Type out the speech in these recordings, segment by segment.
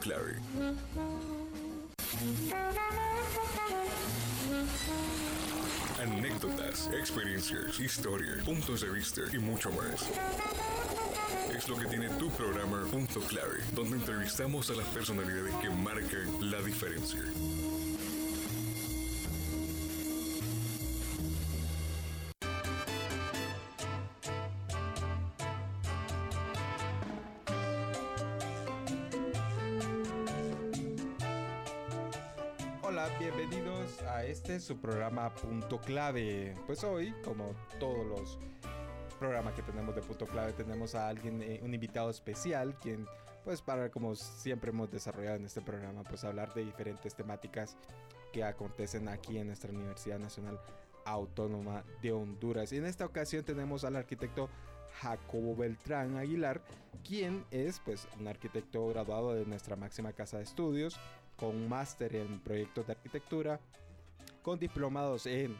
clave. Anécdotas, experiencias, historias, puntos de vista y mucho más. Es lo que tiene tu programa Punto Clave, donde entrevistamos a las personalidades que marcan la diferencia. Su programa Punto Clave. Pues hoy, como todos los programas que tenemos de Punto Clave, tenemos a alguien, eh, un invitado especial, quien, pues para como siempre hemos desarrollado en este programa, pues hablar de diferentes temáticas que acontecen aquí en nuestra Universidad Nacional Autónoma de Honduras. Y en esta ocasión tenemos al arquitecto Jacobo Beltrán Aguilar, quien es pues un arquitecto graduado de nuestra máxima casa de estudios, con un máster en proyectos de arquitectura, con diplomados en,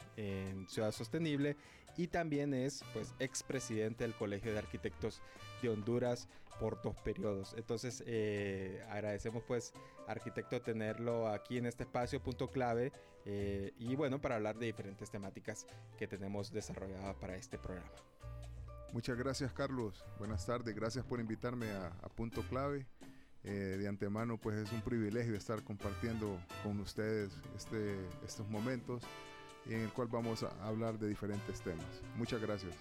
Ciudad Sostenible y también es pues expresidente del Colegio de Arquitectos de Honduras por dos periodos. Entonces eh, agradecemos pues arquitecto tenerlo aquí en este espacio punto clave eh, y bueno para hablar de diferentes temáticas que tenemos desarrolladas para este programa. Muchas gracias Carlos, buenas tardes, gracias por invitarme a, a Punto Clave. Eh, de antemano pues es un privilegio estar compartiendo con ustedes este, estos momentos en el cual vamos a hablar de diferentes temas. Muchas gracias.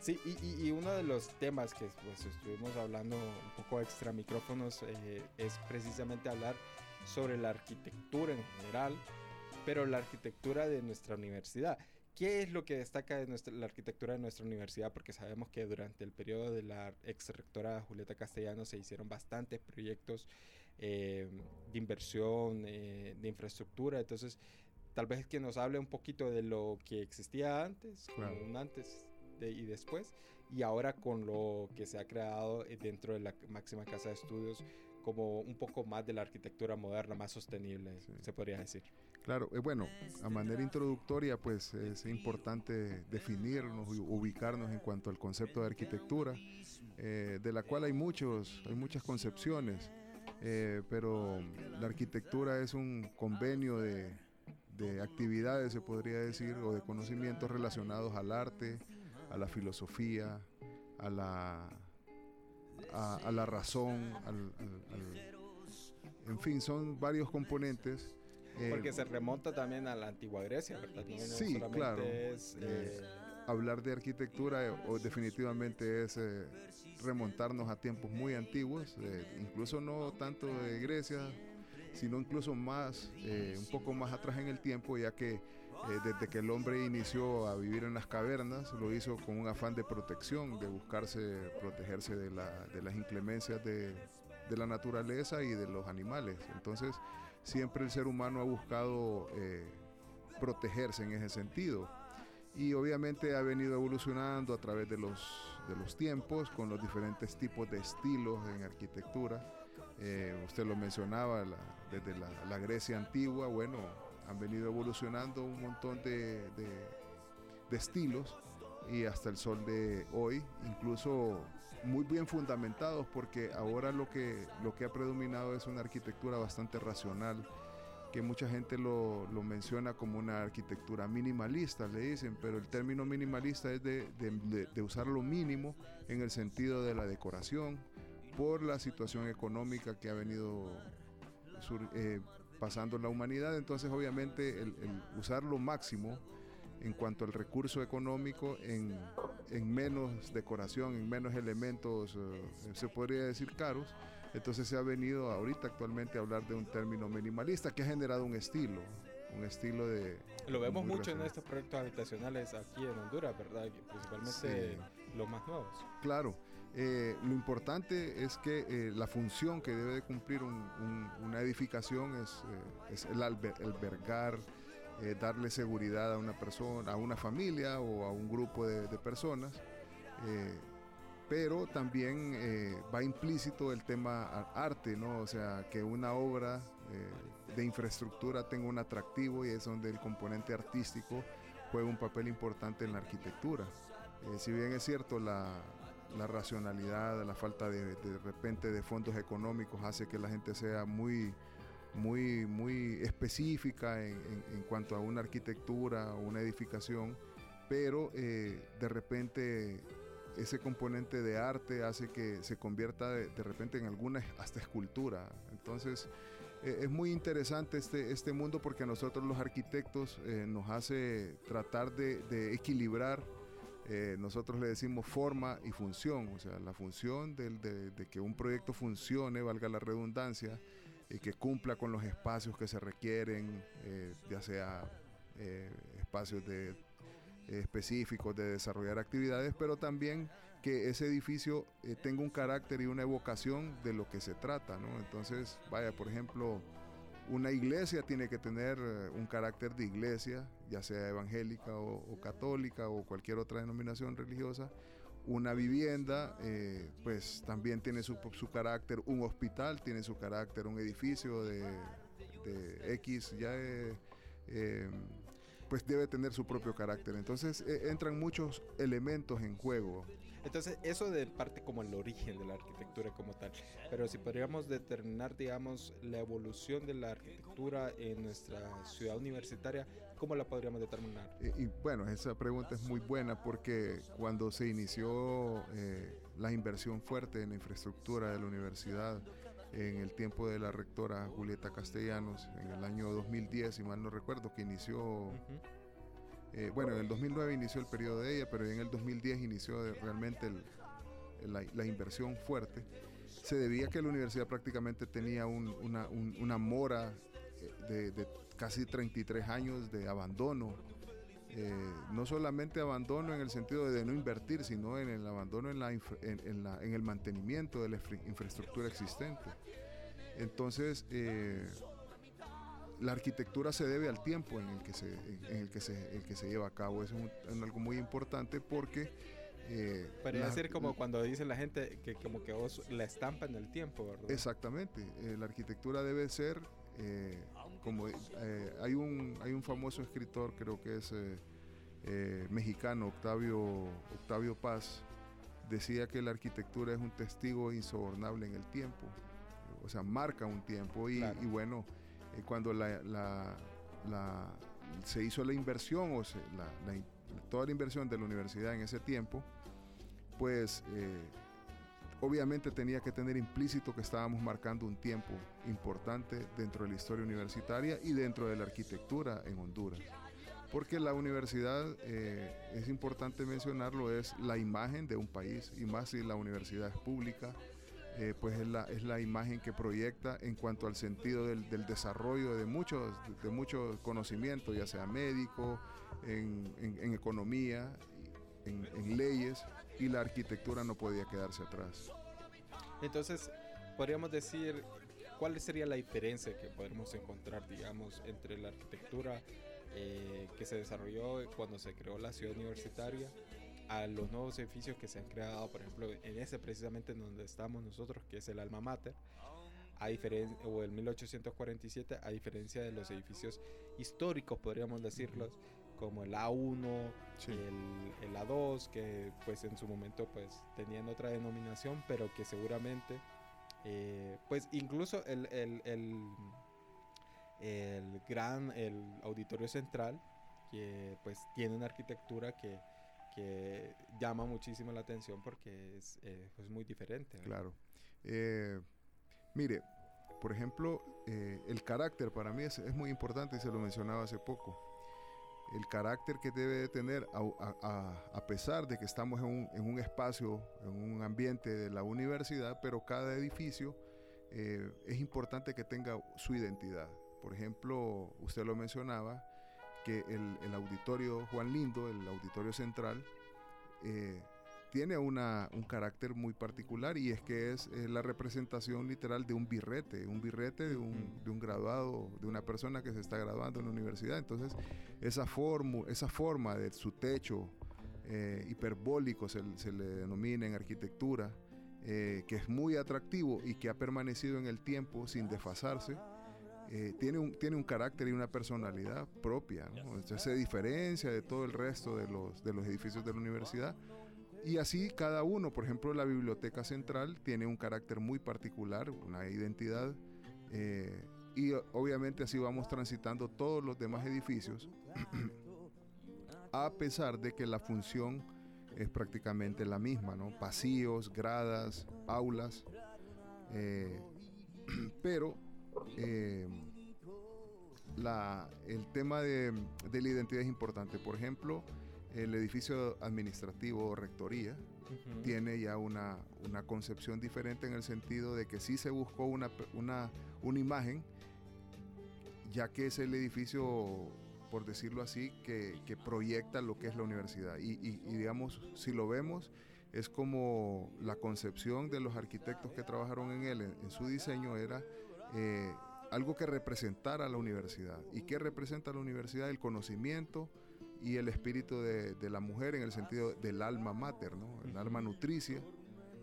Sí, y, uno de los temas que pues, estuvimos hablando un poco extra micrófonos eh, es precisamente hablar sobre la arquitectura en general, pero la arquitectura de nuestra universidad. ¿Qué es lo que destaca de nuestra, la arquitectura de nuestra universidad? Porque sabemos que durante el periodo de la ex rectora Julieta Castellano se hicieron bastantes proyectos eh, de inversión, eh, de infraestructura. Entonces, tal vez que nos hable un poquito de lo que existía antes, un antes y después, y ahora con lo que se ha creado eh, dentro de la máxima casa de estudios como un poco más de la arquitectura moderna, más sostenible, se podría decir. Claro, eh, bueno, a manera introductoria, pues es importante definirnos y ubicarnos en cuanto al concepto de arquitectura, eh, de la cual hay muchos, hay muchas concepciones, eh, pero la arquitectura es un convenio de, de actividades, se podría decir, o de conocimientos relacionados al arte, a la filosofía, a la a, la razón, al, en fin, son varios componentes. Eh, Porque se remonta también a la antigua Grecia, ¿verdad? sí, claro. Eh, eh, hablar de arquitectura o definitivamente es remontarnos a tiempos muy antiguos, incluso no tanto de Grecia, sino incluso más, eh, un poco más atrás en el tiempo, ya que eh, desde que el hombre inició a vivir en las cavernas, lo hizo con un afán de protección, de buscarse protegerse de, las inclemencias de, la naturaleza y de los animales. Entonces, siempre el ser humano ha buscado eh, protegerse en ese sentido. Y obviamente ha venido evolucionando a través de los, de los tiempos, con los diferentes tipos de estilos en arquitectura eh, usted lo mencionaba, desde la, Grecia antigua, bueno, han venido evolucionando un montón de, estilos y hasta el sol de hoy, incluso muy bien fundamentados, porque ahora lo que, lo que ha predominado es una arquitectura bastante racional, que mucha gente lo, menciona como una arquitectura minimalista, le dicen, pero el término minimalista es de, de usar lo mínimo en el sentido de la decoración, por la situación económica que ha venido eh, pasando la humanidad. Entonces, obviamente, el, usar lo máximo en cuanto al recurso económico en, menos decoración, en menos elementos, eh, se podría decir caros. Entonces se ha venido ahorita actualmente a hablar de un término minimalista que ha generado un estilo, un estilo de... Lo vemos mucho en estos proyectos habitacionales aquí en Honduras, ¿verdad? Principalmente los más nuevos. Claro. Eh, lo importante es que eh, la función que debe de cumplir una edificación es, eh, el albergar, darle seguridad a una persona, a una familia o a un grupo de, de personas. pero también va implícito el tema arte, ¿no? O sea, que una obra de infraestructura tenga un atractivo y es donde el componente artístico juega un papel importante en la arquitectura. si bien es cierto, la, la racionalidad, la falta de, de repente de fondos económicos hace que la gente sea muy, muy, muy específica en, cuanto a una arquitectura o una edificación, pero eh, de repente ese componente de arte hace que se convierta de, repente en alguna hasta escultura. Entonces eh, es muy interesante este, este mundo porque a nosotros los arquitectos eh, nos hace tratar de, equilibrar nosotros le decimos forma y función, o sea, la función de, de, que un proyecto funcione, valga la redundancia, y que cumpla con los espacios que se requieren, eh, ya sea eh, espacios de, específicos de desarrollar actividades, pero también que ese edificio eh, tenga un carácter y una evocación de lo que se trata, ¿no? Entonces, vaya, por ejemplo, una iglesia tiene que tener un carácter de iglesia, ya sea evangélica o católica o cualquier otra denominación religiosa, una vivienda, eh, pues también tiene su, carácter, un hospital tiene su carácter, un edificio de, X, ya eh, eh, pues debe tener su propio carácter. Entonces entran muchos elementos en juego. Entonces, eso de parte como el origen de la arquitectura como tal. Pero si podríamos determinar, digamos, la evolución de la arquitectura en nuestra ciudad universitaria, ¿cómo la podríamos determinar? Y, bueno, esa pregunta es muy buena porque cuando se inició eh, la inversión fuerte en la infraestructura de la universidad, en el tiempo de la rectora Julieta Castellanos, en el año 2010, si mal no recuerdo, que inició... Eh, bueno, en el 2009 inició el periodo de ella, pero en el 2010 inició realmente la, inversión fuerte. Se debía que la universidad prácticamente tenía una, mora eh, de, casi 33 años de abandono. Eh, no solamente abandono en el sentido de no invertir, sino en el abandono en, la, en, el mantenimiento de la infraestructura existente. Entonces, la arquitectura se debe al tiempo en el que se, en el que se, el que se lleva a cabo. Eso es, algo muy importante porque... Eh, Podría ser como cuando dice la gente que como que vos la estampa en el tiempo, ¿verdad? Exactamente. Eh, la arquitectura debe ser eh, como... Eh, hay, un, hay un famoso escritor, creo que es mexicano, Octavio, Octavio Paz, decía que la arquitectura es un testigo insobornable en el tiempo. O sea, marca un tiempo y, y bueno eh, cuando se hizo la inversión, o toda la inversión de la universidad en ese tiempo, pues eh, obviamente tenía que tener implícito que estábamos marcando un tiempo importante dentro de la historia universitaria y dentro de la arquitectura en Honduras. Porque la universidad, eh, es importante mencionarlo, es la imagen de un país, y más si la universidad es pública, eh, pues es la, es la imagen que proyecta en cuanto al sentido del, desarrollo de muchos, de muchos conocimientos, ya sea médico, en, economía, en, leyes, y la arquitectura no podía quedarse atrás. Entonces, podríamos decir, ¿cuál sería la diferencia que podemos encontrar, digamos, entre la arquitectura eh, que se desarrolló cuando se creó la ciudad universitaria a los nuevos edificios que se han creado, por ejemplo, en ese precisamente en donde estamos nosotros, que es el Alma Mater, a diferencia, o el 1847, a diferencia de los edificios históricos, podríamos decirlos, como el A1, el, el, A2, que pues en su momento pues tenían otra denominación, pero que seguramente, eh, pues incluso el, el, el, el gran, el auditorio central, que pues tiene una arquitectura que que llama muchísimo la atención porque es, eh, muy diferente. Claro. Eh, mire, por ejemplo, eh, el carácter para mí es, muy importante y se lo mencionaba hace poco. El carácter que debe de tener, a, pesar de que estamos en un, en un, espacio, en un ambiente de la universidad, pero cada edificio es importante que tenga su identidad. Por ejemplo, usted lo mencionaba, que el, auditorio Juan Lindo, el auditorio central, eh, tiene una, un carácter muy particular y es que es la representación literal de un birrete, un birrete de un, de un, graduado, de una persona que se está graduando en la universidad. Entonces, esa, forma, esa forma de su techo eh, hiperbólico se, se, le denomina en arquitectura, eh, que es muy atractivo y que ha permanecido en el tiempo sin desfasarse eh, tiene, un, tiene un carácter y una personalidad propia. se diferencia de todo el resto de los, de los edificios de la universidad Y así cada uno, por ejemplo, la biblioteca central tiene un carácter muy particular, una identidad, eh, y obviamente así vamos transitando todos los demás edificios, a pesar de que la función es prácticamente la misma, ¿no? Pasillos, gradas, aulas, eh, pero eh, la, el tema de, de la identidad es importante. Por ejemplo, el edificio administrativo o rectoría tiene ya una, una, concepción diferente en el sentido de que sí se buscó una, una, una imagen, ya que es el edificio, por decirlo así, que, que proyecta lo que es la universidad. Y, y, digamos, si lo vemos, es como la concepción de los arquitectos que trabajaron en él, en, su diseño, era eh, algo que representara a la universidad. ¿Y qué representa la universidad? El conocimiento, y el espíritu de, de, la mujer en el sentido del alma mater, ¿no? el alma nutricia.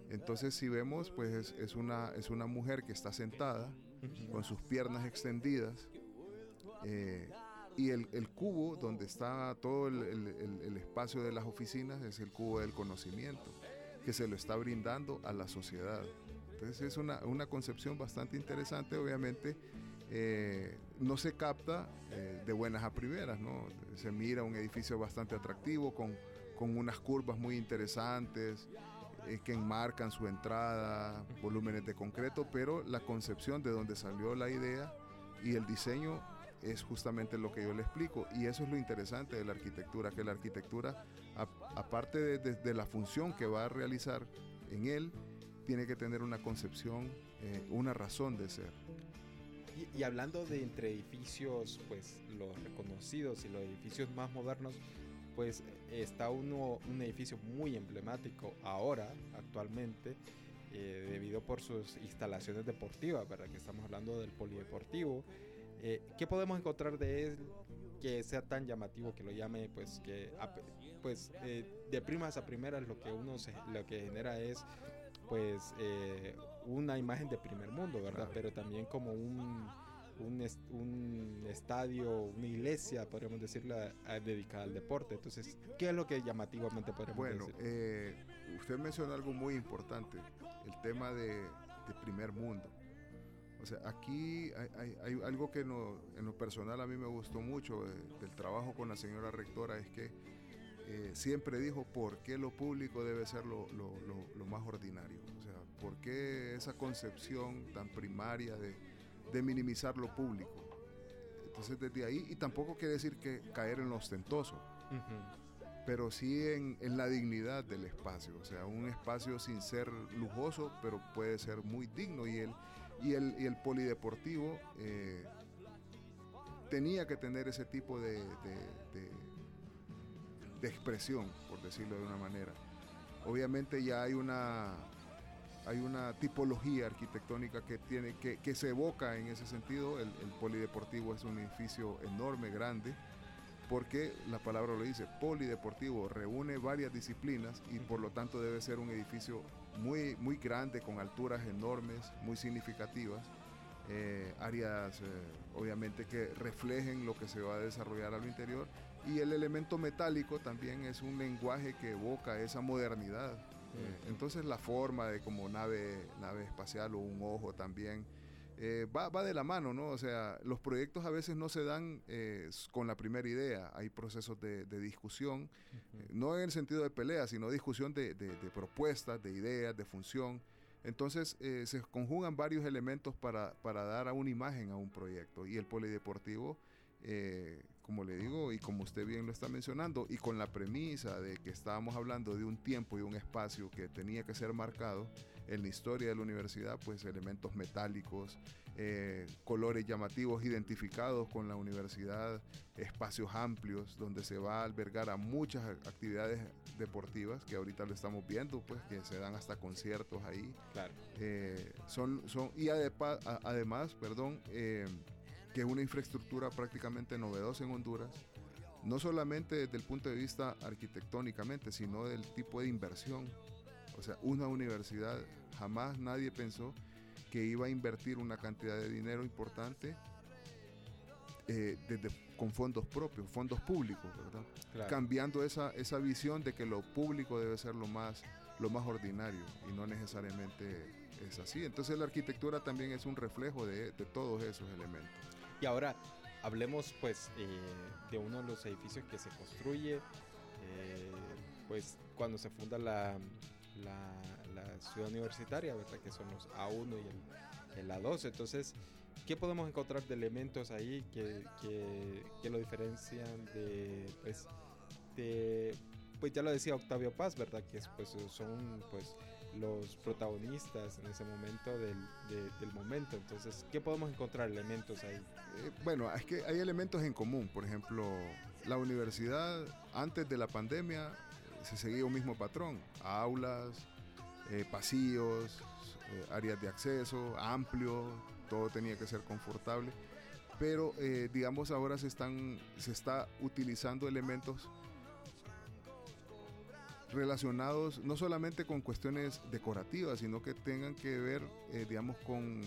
Entonces si vemos, pues es, es, una, es una mujer que está sentada con sus piernas extendidas eh, y el, el, cubo donde está todo el, el, el, espacio de las oficinas es el cubo del conocimiento que se lo está brindando a la sociedad. Entonces es una, una concepción bastante interesante, obviamente eh, no se capta eh, de buenas a primeras, ¿no? Se mira un edificio bastante atractivo con, con unas curvas muy interesantes eh, que enmarcan su entrada, volúmenes de concreto, pero la concepción de donde salió la idea y el diseño es justamente lo que yo le explico y eso es lo interesante de la arquitectura, que la arquitectura, aparte de, de, de, la función que va a realizar en él, tiene que tener una concepción, eh, una razón de ser. Y, y, hablando de entre edificios, pues los reconocidos y los edificios más modernos, pues está uno, un edificio muy emblemático ahora, actualmente, eh, debido por sus instalaciones deportivas, ¿verdad? Que estamos hablando del polideportivo. Eh, ¿Qué podemos encontrar de él que sea tan llamativo, que lo llame, pues, que, pues, eh, de primas a primeras lo que uno se, lo que genera es, pues, eh, una imagen de primer mundo, ¿verdad? Claro. Pero también como un, un, est un, estadio, una iglesia, podríamos decirla, dedicada al deporte. Entonces, ¿qué es lo que llamativamente podríamos bueno, decir? Bueno, eh, usted mencionó algo muy importante, el tema de, de primer mundo. O sea, aquí hay, hay, hay algo que no, en lo personal a mí me gustó mucho eh, del trabajo con la señora rectora, es que eh, siempre dijo por qué lo público debe ser lo, lo, lo, lo, más ordinario. O sea, por qué esa concepción tan primaria de, de minimizar lo público. Entonces desde ahí, y tampoco quiere decir que caer en lo ostentoso, uh -huh. pero sí en, en, la dignidad del espacio. O sea, un espacio sin ser lujoso, pero puede ser muy digno y el y el, y el polideportivo eh, tenía que tener ese tipo de, de, de, de, expresión, por decirlo de una manera. Obviamente ya hay una, hay una tipología arquitectónica que, tiene, que, que se evoca en ese sentido. El, polideportivo es un edificio enorme, grande, porque la palabra lo dice, polideportivo, reúne varias disciplinas y por lo tanto debe ser un edificio muy, muy grande, con alturas enormes, muy significativas, eh, áreas eh, obviamente que reflejen lo que se va a desarrollar al interior y el elemento metálico también es un lenguaje que evoca esa modernidad. Eh, entonces la forma de como nave, nave espacial o un ojo también eh, va, va, de la mano, ¿no? O sea, los proyectos a veces no se dan eh, con la primera idea, hay procesos de, de discusión, uh -huh. eh, no en el sentido de pelea, sino discusión de, de, de propuestas, de ideas, de función. Entonces eh, se conjugan varios elementos para, para, dar a una imagen a un proyecto y el polideportivo, eh, como le digo y como usted bien lo está mencionando, y con la premisa de que estábamos hablando de un tiempo y un espacio que tenía que ser marcado, en la historia de la universidad, pues elementos metálicos, eh, colores llamativos identificados con la universidad, espacios amplios donde se va a albergar a muchas actividades deportivas que ahorita lo estamos viendo, pues que se dan hasta conciertos ahí. Claro. Eh, son, son, y además, perdón, eh, que es una infraestructura prácticamente novedosa en Honduras, no solamente desde el punto de vista arquitectónicamente, sino del tipo de inversión o sea, una universidad, jamás nadie pensó que iba a invertir una cantidad de dinero importante eh, desde, con fondos propios, fondos públicos, ¿verdad? Cambiando esa, esa visión de que lo público debe ser lo más, lo más ordinario y no necesariamente es así. Entonces la arquitectura también es un reflejo de, de todos esos elementos. Y ahora hablemos pues eh, de uno de los edificios que se construye, eh, pues cuando se funda la, la, ciudad universitaria, ¿verdad? Que son los A1 y el, el A2. Entonces, ¿Qué podemos encontrar de elementos ahí que, que, lo diferencian de, pues, de, pues ya lo decía Octavio Paz, ¿verdad? Que pues, son pues los protagonistas en ese momento del, del momento. Entonces, ¿qué podemos encontrar elementos ahí? Eh, bueno, es que hay elementos en común. Por ejemplo, la universidad antes de la pandemia eh, se seguía un mismo patrón. Aulas, eh, pasillos, áreas de acceso, amplio, todo tenía que ser confortable. Pero digamos ahora se, están, se está utilizando elementos relacionados no solamente con cuestiones decorativas, sino que tengan que ver, eh, digamos, con,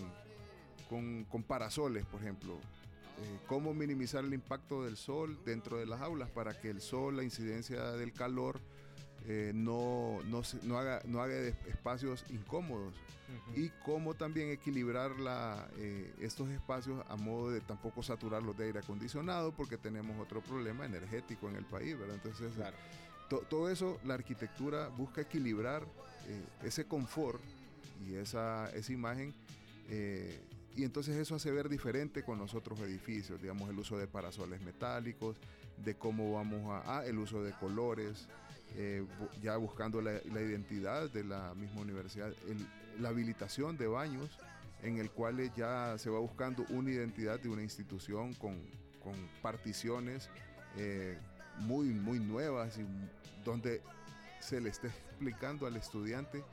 con, parasoles, por ejemplo. Eh, cómo minimizar el impacto del sol dentro de las aulas para que el sol, la incidencia del calor, no, no, no, haga, no haga espacios incómodos y cómo también equilibrar la, eh, estos espacios a modo de tampoco saturarlos de aire acondicionado porque tenemos otro problema energético en el país, ¿verdad? Entonces, todo eso, la arquitectura busca equilibrar eh, ese confort y esa, esa imagen. Eh, y entonces eso hace ver diferente con los otros edificios, digamos, el uso de parasoles metálicos, de cómo vamos a, ah, el uso de colores, ya buscando la, la, identidad de la misma universidad, la habilitación de baños en el cual ya se va buscando una identidad de una institución con, particiones eh, muy, muy nuevas y donde se le esté explicando al estudiante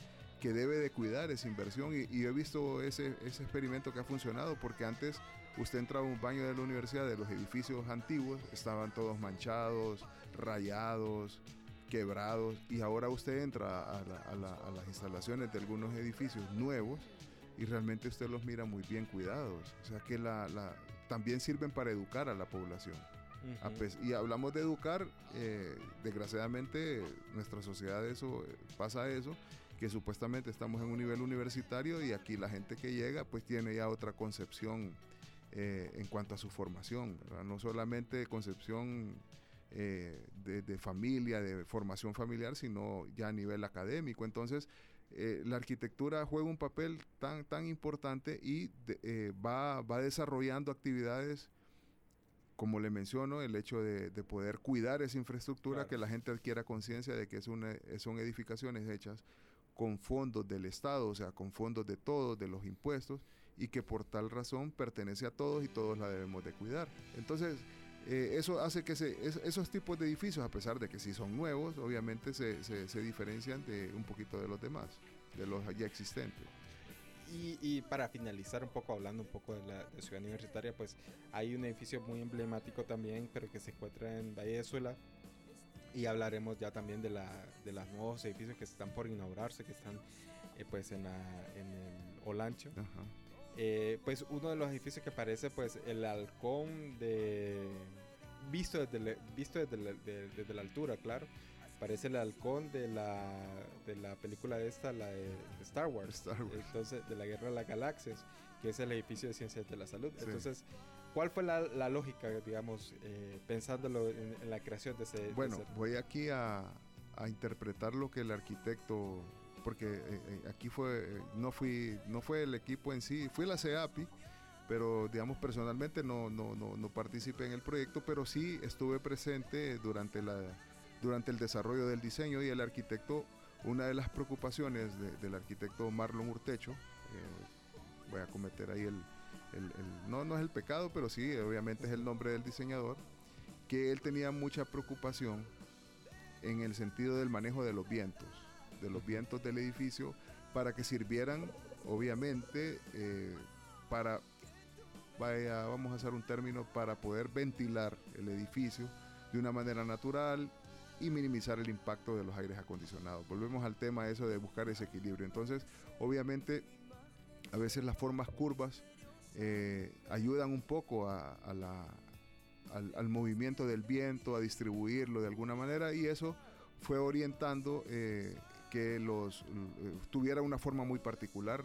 que debe de cuidar esa inversión y, y he visto ese, ese, experimento que ha funcionado porque antes usted entraba a un baño de la universidad de los edificios antiguos, estaban todos manchados, rayados, quebrados y ahora usted entra a, las instalaciones de algunos edificios nuevos y realmente usted los mira muy bien cuidados. O sea que también sirven para educar a la población. Y hablamos de educar, eh, desgraciadamente nuestra sociedad eso pasa eso, que supuestamente estamos en un nivel universitario y aquí la gente que llega pues tiene ya otra concepción eh, en cuanto a su formación, no solamente concepción eh, de, familia, de formación familiar, sino ya a nivel académico. Entonces, eh, la arquitectura juega un papel tan, tan importante y eh, va, va, desarrollando actividades, como le menciono, el hecho de, poder cuidar esa infraestructura, que la gente adquiera conciencia de que es una, son edificaciones hechas con fondos del Estado, o sea, con fondos de todos, de los impuestos, y que por tal razón pertenece a todos y todos la debemos de cuidar. Entonces, eh, eso hace que esos tipos de edificios, a pesar de que sí son nuevos, obviamente se, se, diferencian de un poquito de los demás, de los ya existentes. Y, para finalizar un poco, hablando un poco de la ciudad universitaria, pues hay un edificio muy emblemático también, pero que se encuentra en Valle de Suela. Y hablaremos ya también de, la, de los nuevos edificios que están por inaugurarse, que están eh, pues en, en el Olancho. Ajá. Eh, pues uno de los edificios que parece pues el halcón de visto desde, visto desde, la, altura claro parece el halcón de la de la película de esta la de, Star, Wars. entonces de la guerra de las galaxias que es el edificio de ciencias de la salud entonces ¿Cuál fue la, lógica, digamos, eh, pensándolo en, la creación de ese? Bueno, voy aquí a, a interpretar lo que el arquitecto porque eh, eh, aquí fue, no, fui, no fue el equipo en sí, fue la CEAPI, pero digamos personalmente no, no, no, no, participé en el proyecto, pero sí estuve presente durante, la, durante el desarrollo del diseño y el arquitecto, una de las preocupaciones del arquitecto Marlon Urtecho, eh, voy a cometer ahí el, no, no es el pecado, pero sí, obviamente es el nombre del diseñador, que él tenía mucha preocupación en el sentido del manejo de los vientos de los vientos del edificio para que sirvieran, obviamente, eh, para, vaya, vamos a hacer un término, para poder ventilar el edificio de una manera natural y minimizar el impacto de los aires acondicionados. Volvemos al tema eso de buscar ese equilibrio. Entonces, obviamente, a veces las formas curvas eh, ayudan un poco a, la, al, movimiento del viento, a distribuirlo de alguna manera y eso fue orientando eh, que los eh, tuviera una forma muy particular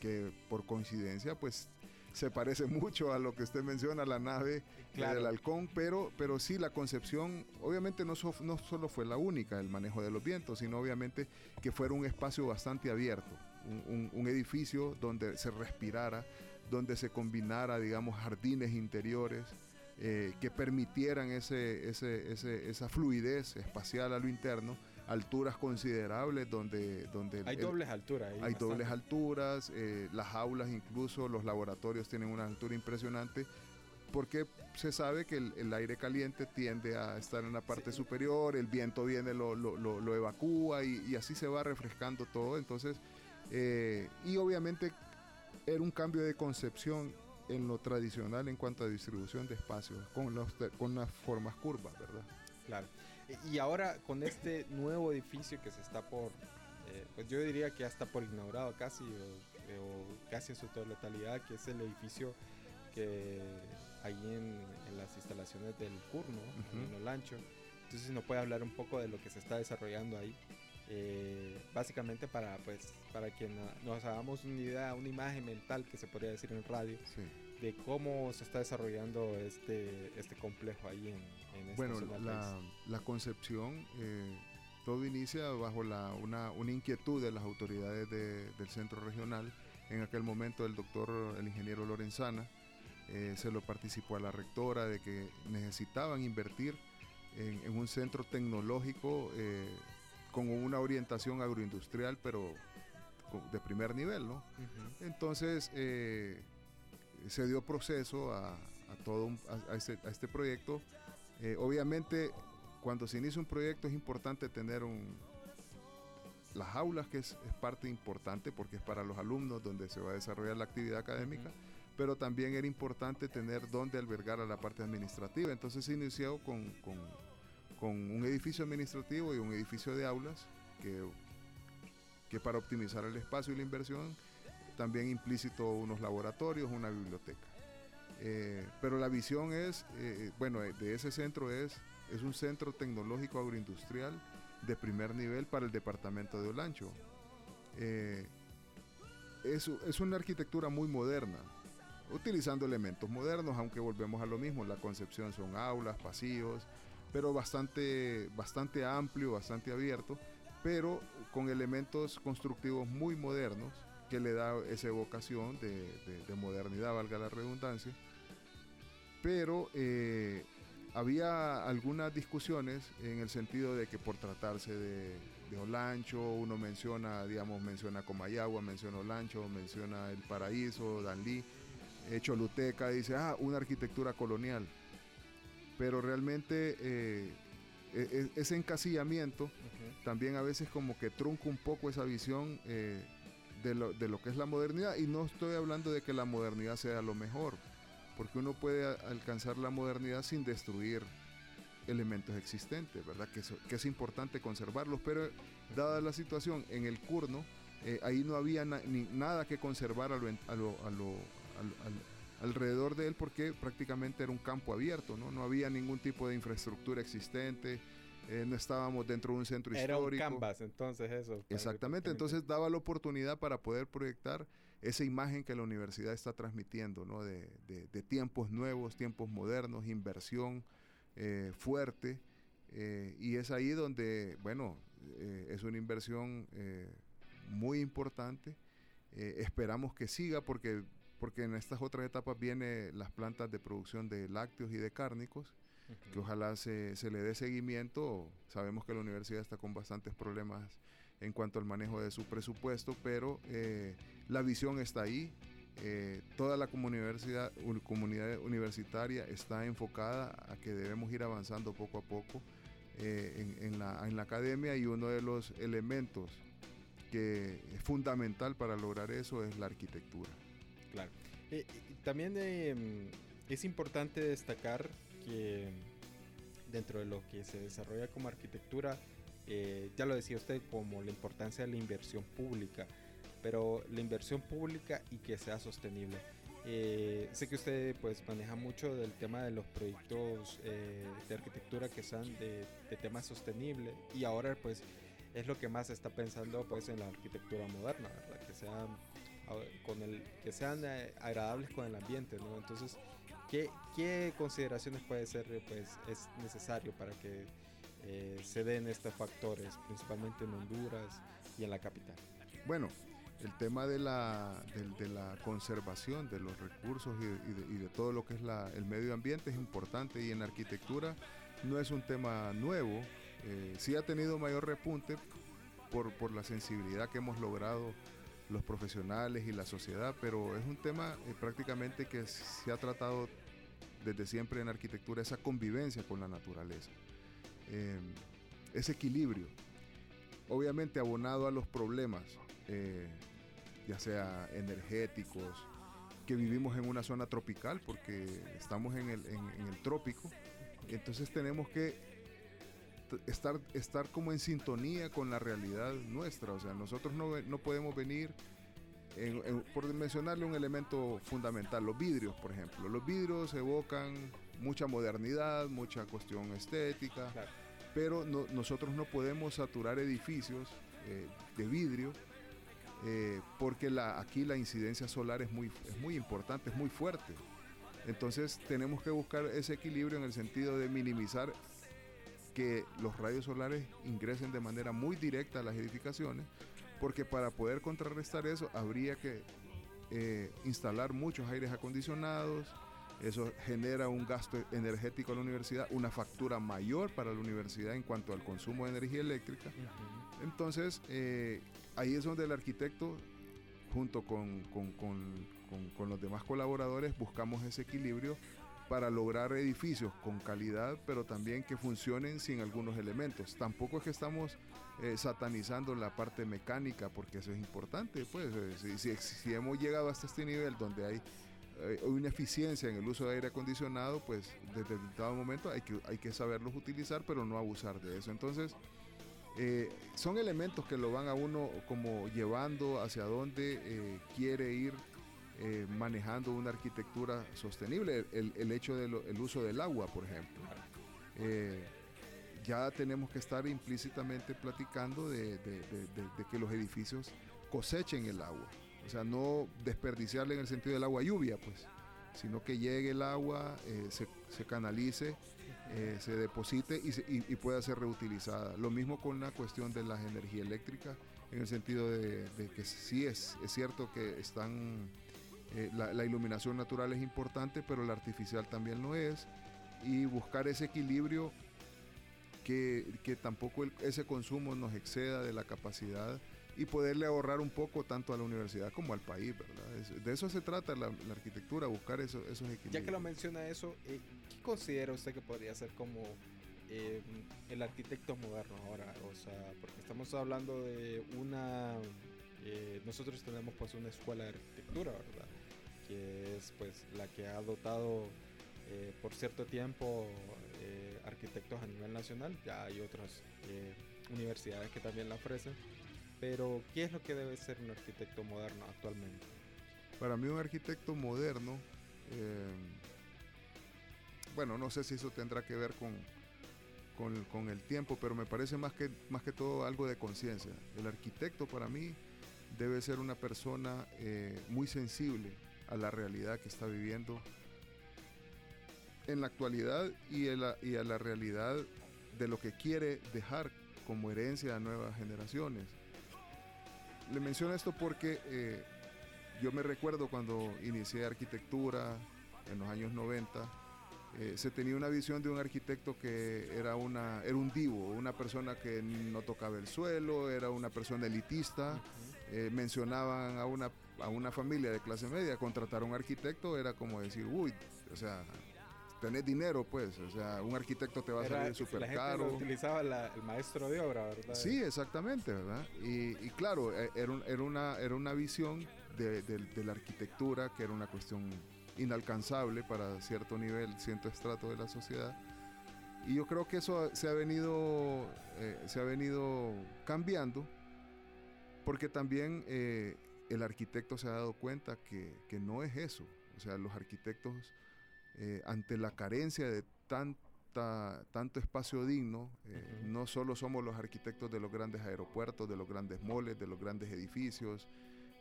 que por coincidencia pues se parece mucho a lo que usted menciona, la nave del halcón, pero, pero sí la concepción, obviamente no, no solo fue la única, el manejo de los vientos, sino obviamente que fuera un espacio bastante abierto, un, edificio donde se respirara, donde se combinara, digamos, jardines interiores, eh, que permitieran ese, esa fluidez espacial a lo interno alturas considerables donde... donde hay dobles alturas. Hay dobles alturas, eh, las aulas incluso, los laboratorios tienen una altura impresionante porque se sabe que el, aire caliente tiende a estar en la parte superior, el viento viene, lo, lo, lo, evacúa y, así se va refrescando todo. Entonces, eh, y obviamente era un cambio de concepción en lo tradicional en cuanto a distribución de espacios, con, los, con las formas curvas, ¿verdad? Claro. Y ahora con este nuevo edificio que se está por, eh, pues yo diría que ya está por inaugurado casi, o, casi en su totalidad, que es el edificio que ahí en, las instalaciones del CURNO, en el ancho. Entonces nos puede hablar un poco de lo que se está desarrollando ahí. Eh, básicamente para pues para que nos hagamos una idea, una imagen mental que se podría decir en radio de cómo se está desarrollando este, este complejo ahí en, bueno, la, concepción, eh, todo inicia bajo la, una, una, inquietud de las autoridades del centro regional. En aquel momento el doctor, el ingeniero Lorenzana, eh, se lo participó a la rectora de que necesitaban invertir en, un centro tecnológico eh, con una orientación agroindustrial, pero de primer nivel, ¿no? Entonces se dio proceso a, todo este, a este proyecto eh, obviamente, cuando se inicia un proyecto es importante tener un, las aulas, que es, parte importante porque es para los alumnos donde se va a desarrollar la actividad académica, pero también era importante tener donde albergar a la parte administrativa. Entonces se inició con, con, un edificio administrativo y un edificio de aulas que, que para optimizar el espacio y la inversión, también implícito unos laboratorios, una biblioteca. Eh, pero la visión es, eh, bueno, de ese centro es, es un centro tecnológico agroindustrial de primer nivel para el departamento de Olancho. Eh, es, es, una arquitectura muy moderna, utilizando elementos modernos, aunque volvemos a lo mismo, la concepción son aulas, pasillos, pero bastante, bastante amplio, bastante abierto, pero con elementos constructivos muy modernos que le da esa evocación de, de modernidad, valga la redundancia, pero eh, había algunas discusiones en el sentido de que por tratarse de, Olancho, uno menciona, digamos, menciona Comayagua, menciona Olancho, menciona El Paraíso, Danlí, eh, Choluteca, dice, ah, una arquitectura colonial. Pero realmente eh, e, e, ese encasillamiento también a veces como que trunca un poco esa visión de, lo, de lo que es la modernidad. Y no estoy hablando de que la modernidad sea lo mejor porque uno puede alcanzar la modernidad sin destruir elementos existentes, ¿verdad? Que, que es importante conservarlos, pero dada la situación en el Curno, eh, ahí no había ni nada que conservar alrededor de él porque prácticamente era un campo abierto, ¿no? No había ningún tipo de infraestructura existente, eh, no estábamos dentro de un centro histórico. Era un canvas, entonces eso. Exactamente, entonces daba la oportunidad para poder proyectar esa imagen que la universidad está transmitiendo, ¿no? de, tiempos nuevos, tiempos modernos, inversión eh, fuerte. Eh, y es ahí donde, bueno, es una inversión muy importante. esperamos que siga porque, porque en estas otras etapas vienen las plantas de producción de lácteos y de cárnicos, que ojalá se, se le dé seguimiento. Sabemos que la universidad está con bastantes problemas en cuanto al manejo de su presupuesto, pero la visión está ahí. Eh, toda la comunidad, comunidad universitaria está enfocada a que debemos ir avanzando poco a poco eh, en, la, en, la, academia y uno de los elementos que es fundamental para lograr eso es la arquitectura. Claro. Eh, también es importante destacar que dentro de lo que se desarrolla como arquitectura, ya lo decía usted, como la importancia de la inversión pública pero la inversión pública y que sea sostenible. Eh, sé que usted pues maneja mucho del tema de los proyectos eh, de arquitectura que sean de, de temas sostenibles y ahora pues es lo que más está pensando pues en la arquitectura moderna, ¿verdad? Que sean, con el, que sean eh, agradables con el ambiente, ¿no? Entonces, ¿qué, ¿qué, consideraciones puede ser pues es necesario para que se den estos factores, principalmente en Honduras y en la capital? Bueno, el tema de la, de, la conservación de los recursos y de, todo lo que es la, el medio ambiente es importante y en arquitectura no es un tema nuevo, eh, sí ha tenido mayor repunte por, por, la sensibilidad que hemos logrado los profesionales y la sociedad, pero es un tema eh, prácticamente que se ha tratado desde siempre en arquitectura, esa convivencia con la naturaleza, eh, ese equilibrio, obviamente abonado a los problemas eh, ya sea energéticos, que vivimos en una zona tropical porque estamos en el, en, el trópico, entonces tenemos que estar, estar como en sintonía con la realidad nuestra, o sea, nosotros no, no podemos venir, por mencionarle un elemento fundamental, los vidrios, por ejemplo, los vidrios evocan mucha modernidad, mucha cuestión estética, pero nosotros no podemos saturar edificios eh, de vidrio eh, porque la, aquí la incidencia solar es muy, es muy importante, es muy fuerte. Entonces tenemos que buscar ese equilibrio en el sentido de minimizar que los rayos solares ingresen de manera muy directa a las edificaciones, porque para poder contrarrestar eso habría que eh, instalar muchos aires acondicionados, eso genera un gasto energético a la universidad, una factura mayor para la universidad en cuanto al consumo de energía eléctrica. Entonces, eh, ahí es donde el arquitecto, junto con, los demás colaboradores, buscamos ese equilibrio para lograr edificios con calidad, pero también que funcionen sin algunos elementos. Tampoco es que estamos eh, satanizando la parte mecánica, porque eso es importante. Pues, eh, si, hemos llegado hasta este nivel donde hay eh, una eficiencia en el uso de aire acondicionado, pues desde determinado momento hay que, saberlos utilizar, pero no abusar de eso. Entonces, son elementos que lo van a uno como llevando hacia donde eh, quiere ir eh, manejando una arquitectura sostenible. El, hecho del uso del agua, por ejemplo. ya tenemos que estar implícitamente platicando de, que los edificios cosechen el agua. O sea, no desperdiciarle en el sentido del agua lluvia, pues, sino que llegue el agua, se, se canalice eh, se deposite y, pueda ser reutilizada. Lo mismo con la cuestión de la energía eléctrica, en el sentido de, que sí es, es cierto que están, eh, la, iluminación natural es importante, pero la artificial también lo es, y buscar ese equilibrio que, que tampoco ese consumo nos exceda de la capacidad y poderle ahorrar un poco tanto a la universidad como al país, ¿verdad? de eso se trata la, arquitectura, buscar esos equilibrios. Ya que lo menciona eso, eh, ¿qué considera usted que podría ser como eh, el arquitecto moderno ahora? O sea, porque estamos hablando de una... Eh, nosotros tenemos pues una escuela de arquitectura, ¿verdad? Que es pues la que ha dotado por cierto tiempo arquitectos a nivel nacional, ya hay otras universidades que también la ofrecen pero, ¿qué es lo que debe ser un arquitecto moderno actualmente? Para mí un arquitecto moderno, eh, bueno, no sé si eso tendrá que ver con, con, el tiempo, pero me parece más que, más que todo algo de conciencia. El arquitecto para mí debe ser una persona eh, muy sensible a la realidad que está viviendo en la actualidad y, y a la realidad de lo que quiere dejar como herencia a nuevas generaciones le menciono esto porque eh, yo me recuerdo cuando inicié arquitectura en los años 90, eh, se tenía una visión de un arquitecto que era, una, era un divo, una persona que no tocaba el suelo, era una persona elitista. Eh, mencionaban a una, a una familia de clase media, contratar a un arquitecto era como decir, uy, o sea, tenés dinero, pues, o sea, un arquitecto te va a salir súper caro. utilizaba el maestro de obra, ¿verdad? Sí, exactamente, ¿verdad? Y, claro, e, era, era, una, era una visión de, la arquitectura que era una cuestión inalcanzable para cierto nivel, cierto estrato de la sociedad. Y yo creo que eso se ha venido, eh, se ha venido cambiando, porque también eh, el arquitecto se ha dado cuenta que, que no es eso. O sea, los arquitectos, eh, ante la carencia de tanta, tanto espacio digno, eh, no solo somos los arquitectos de los grandes aeropuertos, de los grandes moles, de los grandes edificios,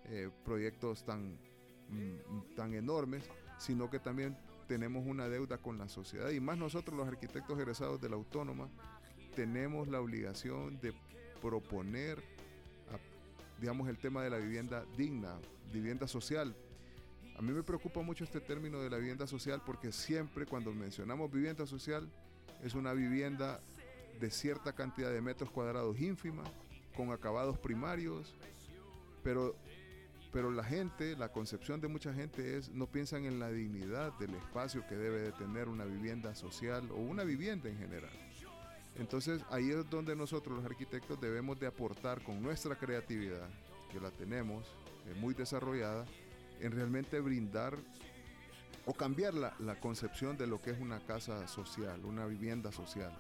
eh, proyectos tan, mm, tan enormes, sino que también tenemos una deuda con la sociedad y más nosotros los arquitectos egresados de la autónoma tenemos la obligación de proponer digamos el tema de la vivienda digna, vivienda social. A mí me preocupa mucho este término de la vivienda social porque siempre cuando mencionamos vivienda social es una vivienda de cierta cantidad de metros cuadrados ínfima, con acabados primarios, pero pero la gente, la concepción de mucha gente es, no piensan en la dignidad del espacio que debe de tener una vivienda social o una vivienda en general. Entonces ahí es donde nosotros los arquitectos debemos de aportar con nuestra creatividad, que la tenemos eh, muy desarrollada, en realmente brindar o cambiar la, concepción de lo que es una casa social, una vivienda social.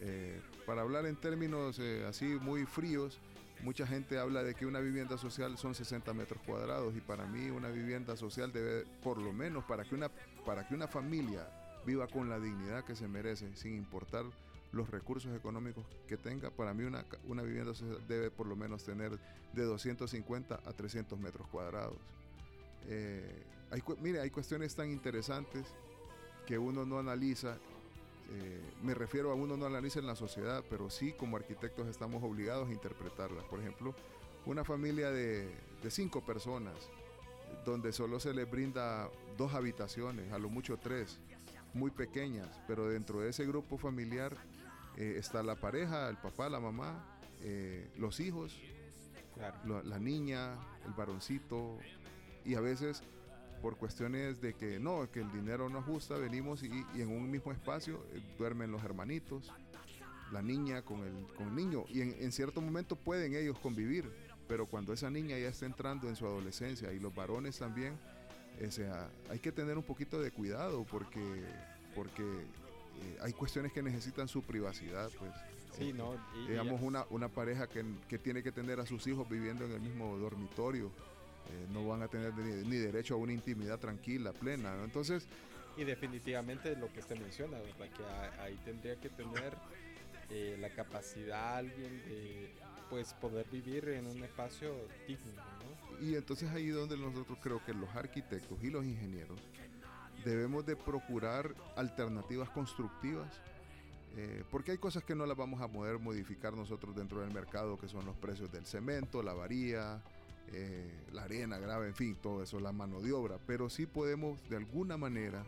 Eh, para hablar en términos eh, así muy fríos, Mucha gente habla de que una vivienda social son 60 metros cuadrados y para mí una vivienda social debe, por lo menos para que una, para que una familia viva con la dignidad que se merece, sin importar los recursos económicos que tenga, para mí una, una vivienda debe por lo menos tener de 250 a 300 metros cuadrados. Eh, hay, mire, hay cuestiones tan interesantes que uno no analiza eh, me refiero a uno no analiza en la sociedad, pero sí como arquitectos estamos obligados a interpretarlas. Por ejemplo, una familia de, cinco personas, donde solo se les brinda dos habitaciones, a lo mucho tres, muy pequeñas, pero dentro de ese grupo familiar eh, está la pareja, el papá, la mamá, eh, los hijos, la niña, el varoncito, y a veces por cuestiones de que no, que el dinero no ajusta, venimos y, en un mismo espacio eh, duermen los hermanitos, la niña con el, con niño, y en, cierto momento pueden ellos convivir, pero cuando esa niña ya está entrando en su adolescencia y los varones también, o sea, hay que tener un poquito de cuidado porque, porque eh, hay cuestiones que necesitan su privacidad, pues. Sí, ¿no? digamos, una, una pareja que, que tiene que tener a sus hijos viviendo en el mismo dormitorio eh, no van a tener ni, derecho a una intimidad tranquila, plena. Entonces... Y definitivamente lo que se menciona, que ahí tendría que tener eh, la capacidad alguien de pues poder vivir en un espacio digno. Y entonces ahí donde nosotros creo que los arquitectos y los ingenieros debemos de procurar alternativas constructivas eh, porque hay cosas que no las vamos a poder modificar nosotros dentro del mercado, que son los precios del cemento, la varía, eh, la arena grave, en fin, todo eso, la mano de obra, pero sí podemos de alguna manera,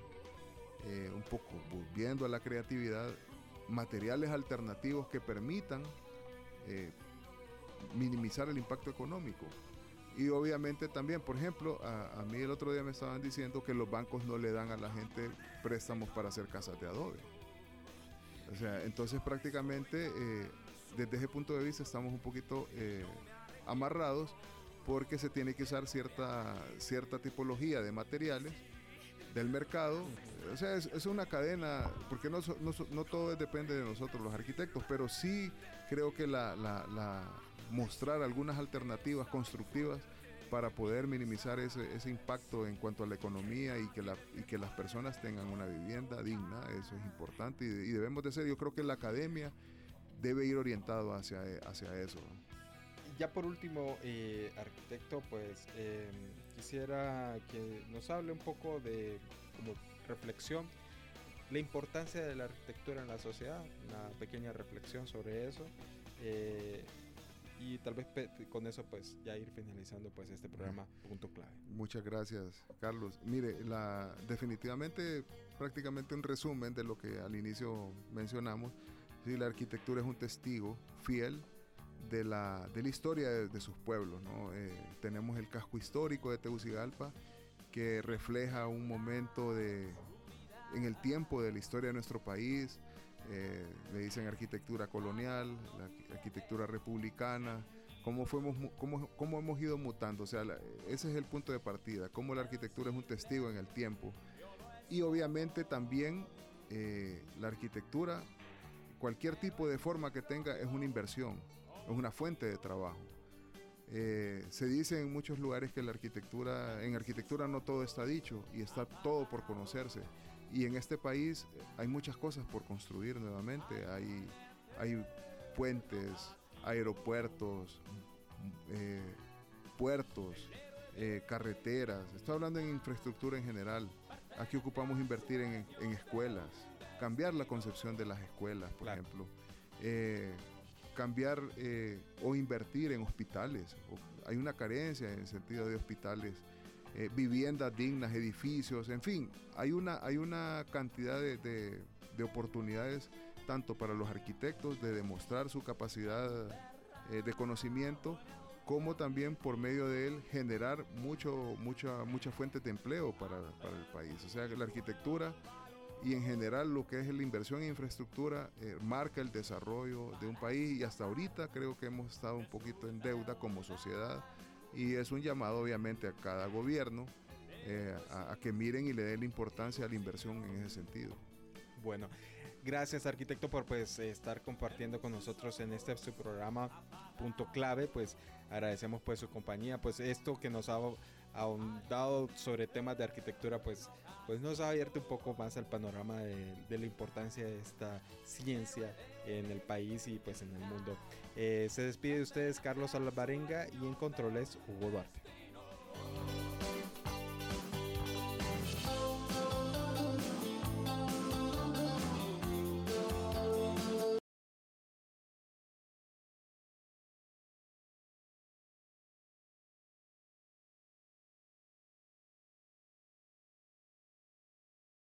eh, un poco volviendo a la creatividad, materiales alternativos que permitan eh, minimizar el impacto económico. Y obviamente también, por ejemplo, a, mí el otro día me estaban diciendo que los bancos no le dan a la gente préstamos para hacer casas de adobe. O sea, entonces prácticamente desde ese punto de vista estamos un poquito amarrados porque se tiene que usar cierta, cierta tipología de materiales del mercado. O sea, es, una cadena, porque no, no, todo depende de nosotros los arquitectos, pero sí creo que la, mostrar algunas alternativas constructivas para poder minimizar ese, ese, impacto en cuanto a la economía y que, la, y que las personas tengan una vivienda digna, eso es importante y, debemos de ser, yo creo que la academia debe ir orientado hacia, hacia eso ya por último, eh, arquitecto, pues em, quisiera que nos hable un poco de como reflexión, la importancia de la arquitectura en la sociedad, una pequeña reflexión sobre eso. Eh, y tal vez con eso pues ya ir finalizando pues este programa punto clave. Muchas gracias Carlos. Mire, la, definitivamente prácticamente un resumen de lo que al inicio mencionamos. Sí, la arquitectura es un testigo fiel de la, de la historia de, sus pueblos. Eh, tenemos el casco histórico de Tegucigalpa que refleja un momento de, en el tiempo de la historia de nuestro país. Eh, le dicen arquitectura colonial, la arquitectura republicana, cómo, fuimos, cómo, cómo hemos ido mutando. O sea, ese es el punto de partida, cómo la arquitectura es un testigo en el tiempo. Y obviamente también eh, la arquitectura, cualquier tipo de forma que tenga, es una inversión es una fuente de trabajo. Eh, se dice en muchos lugares que la arquitectura, en arquitectura no todo está dicho y está todo por conocerse. Y en este país hay muchas cosas por construir nuevamente. Hay, hay puentes, aeropuertos, eh, puertos, eh, carreteras. Estoy hablando en infraestructura en general. Aquí ocupamos invertir en, en escuelas, cambiar la concepción de las escuelas, por ejemplo. Eh, cambiar eh, o invertir en hospitales. hay una carencia en el sentido de hospitales, eh, viviendas dignas, edificios, en fin, hay una, hay una cantidad de, de, oportunidades tanto para los arquitectos de demostrar su capacidad de conocimiento como también por medio de él generar mucho, mucha, muchas fuentes de empleo para, para el país. O sea que la arquitectura y en general lo que es la inversión en infraestructura eh, marca el desarrollo de un país y hasta ahorita creo que hemos estado un poquito en deuda como sociedad y es un llamado obviamente a cada gobierno eh, a, que miren y le den la importancia a la inversión en ese sentido. Bueno, gracias arquitecto por pues estar compartiendo con nosotros en este su programa punto clave, pues agradecemos pues su compañía, pues esto que nos ha ahondado sobre temas de arquitectura, pues, pues nos ha abierto un poco más el panorama de, la importancia de esta ciencia en el país y pues en el mundo. Eh, se despide de ustedes Carlos Alvarenga y en controles Hugo Duarte.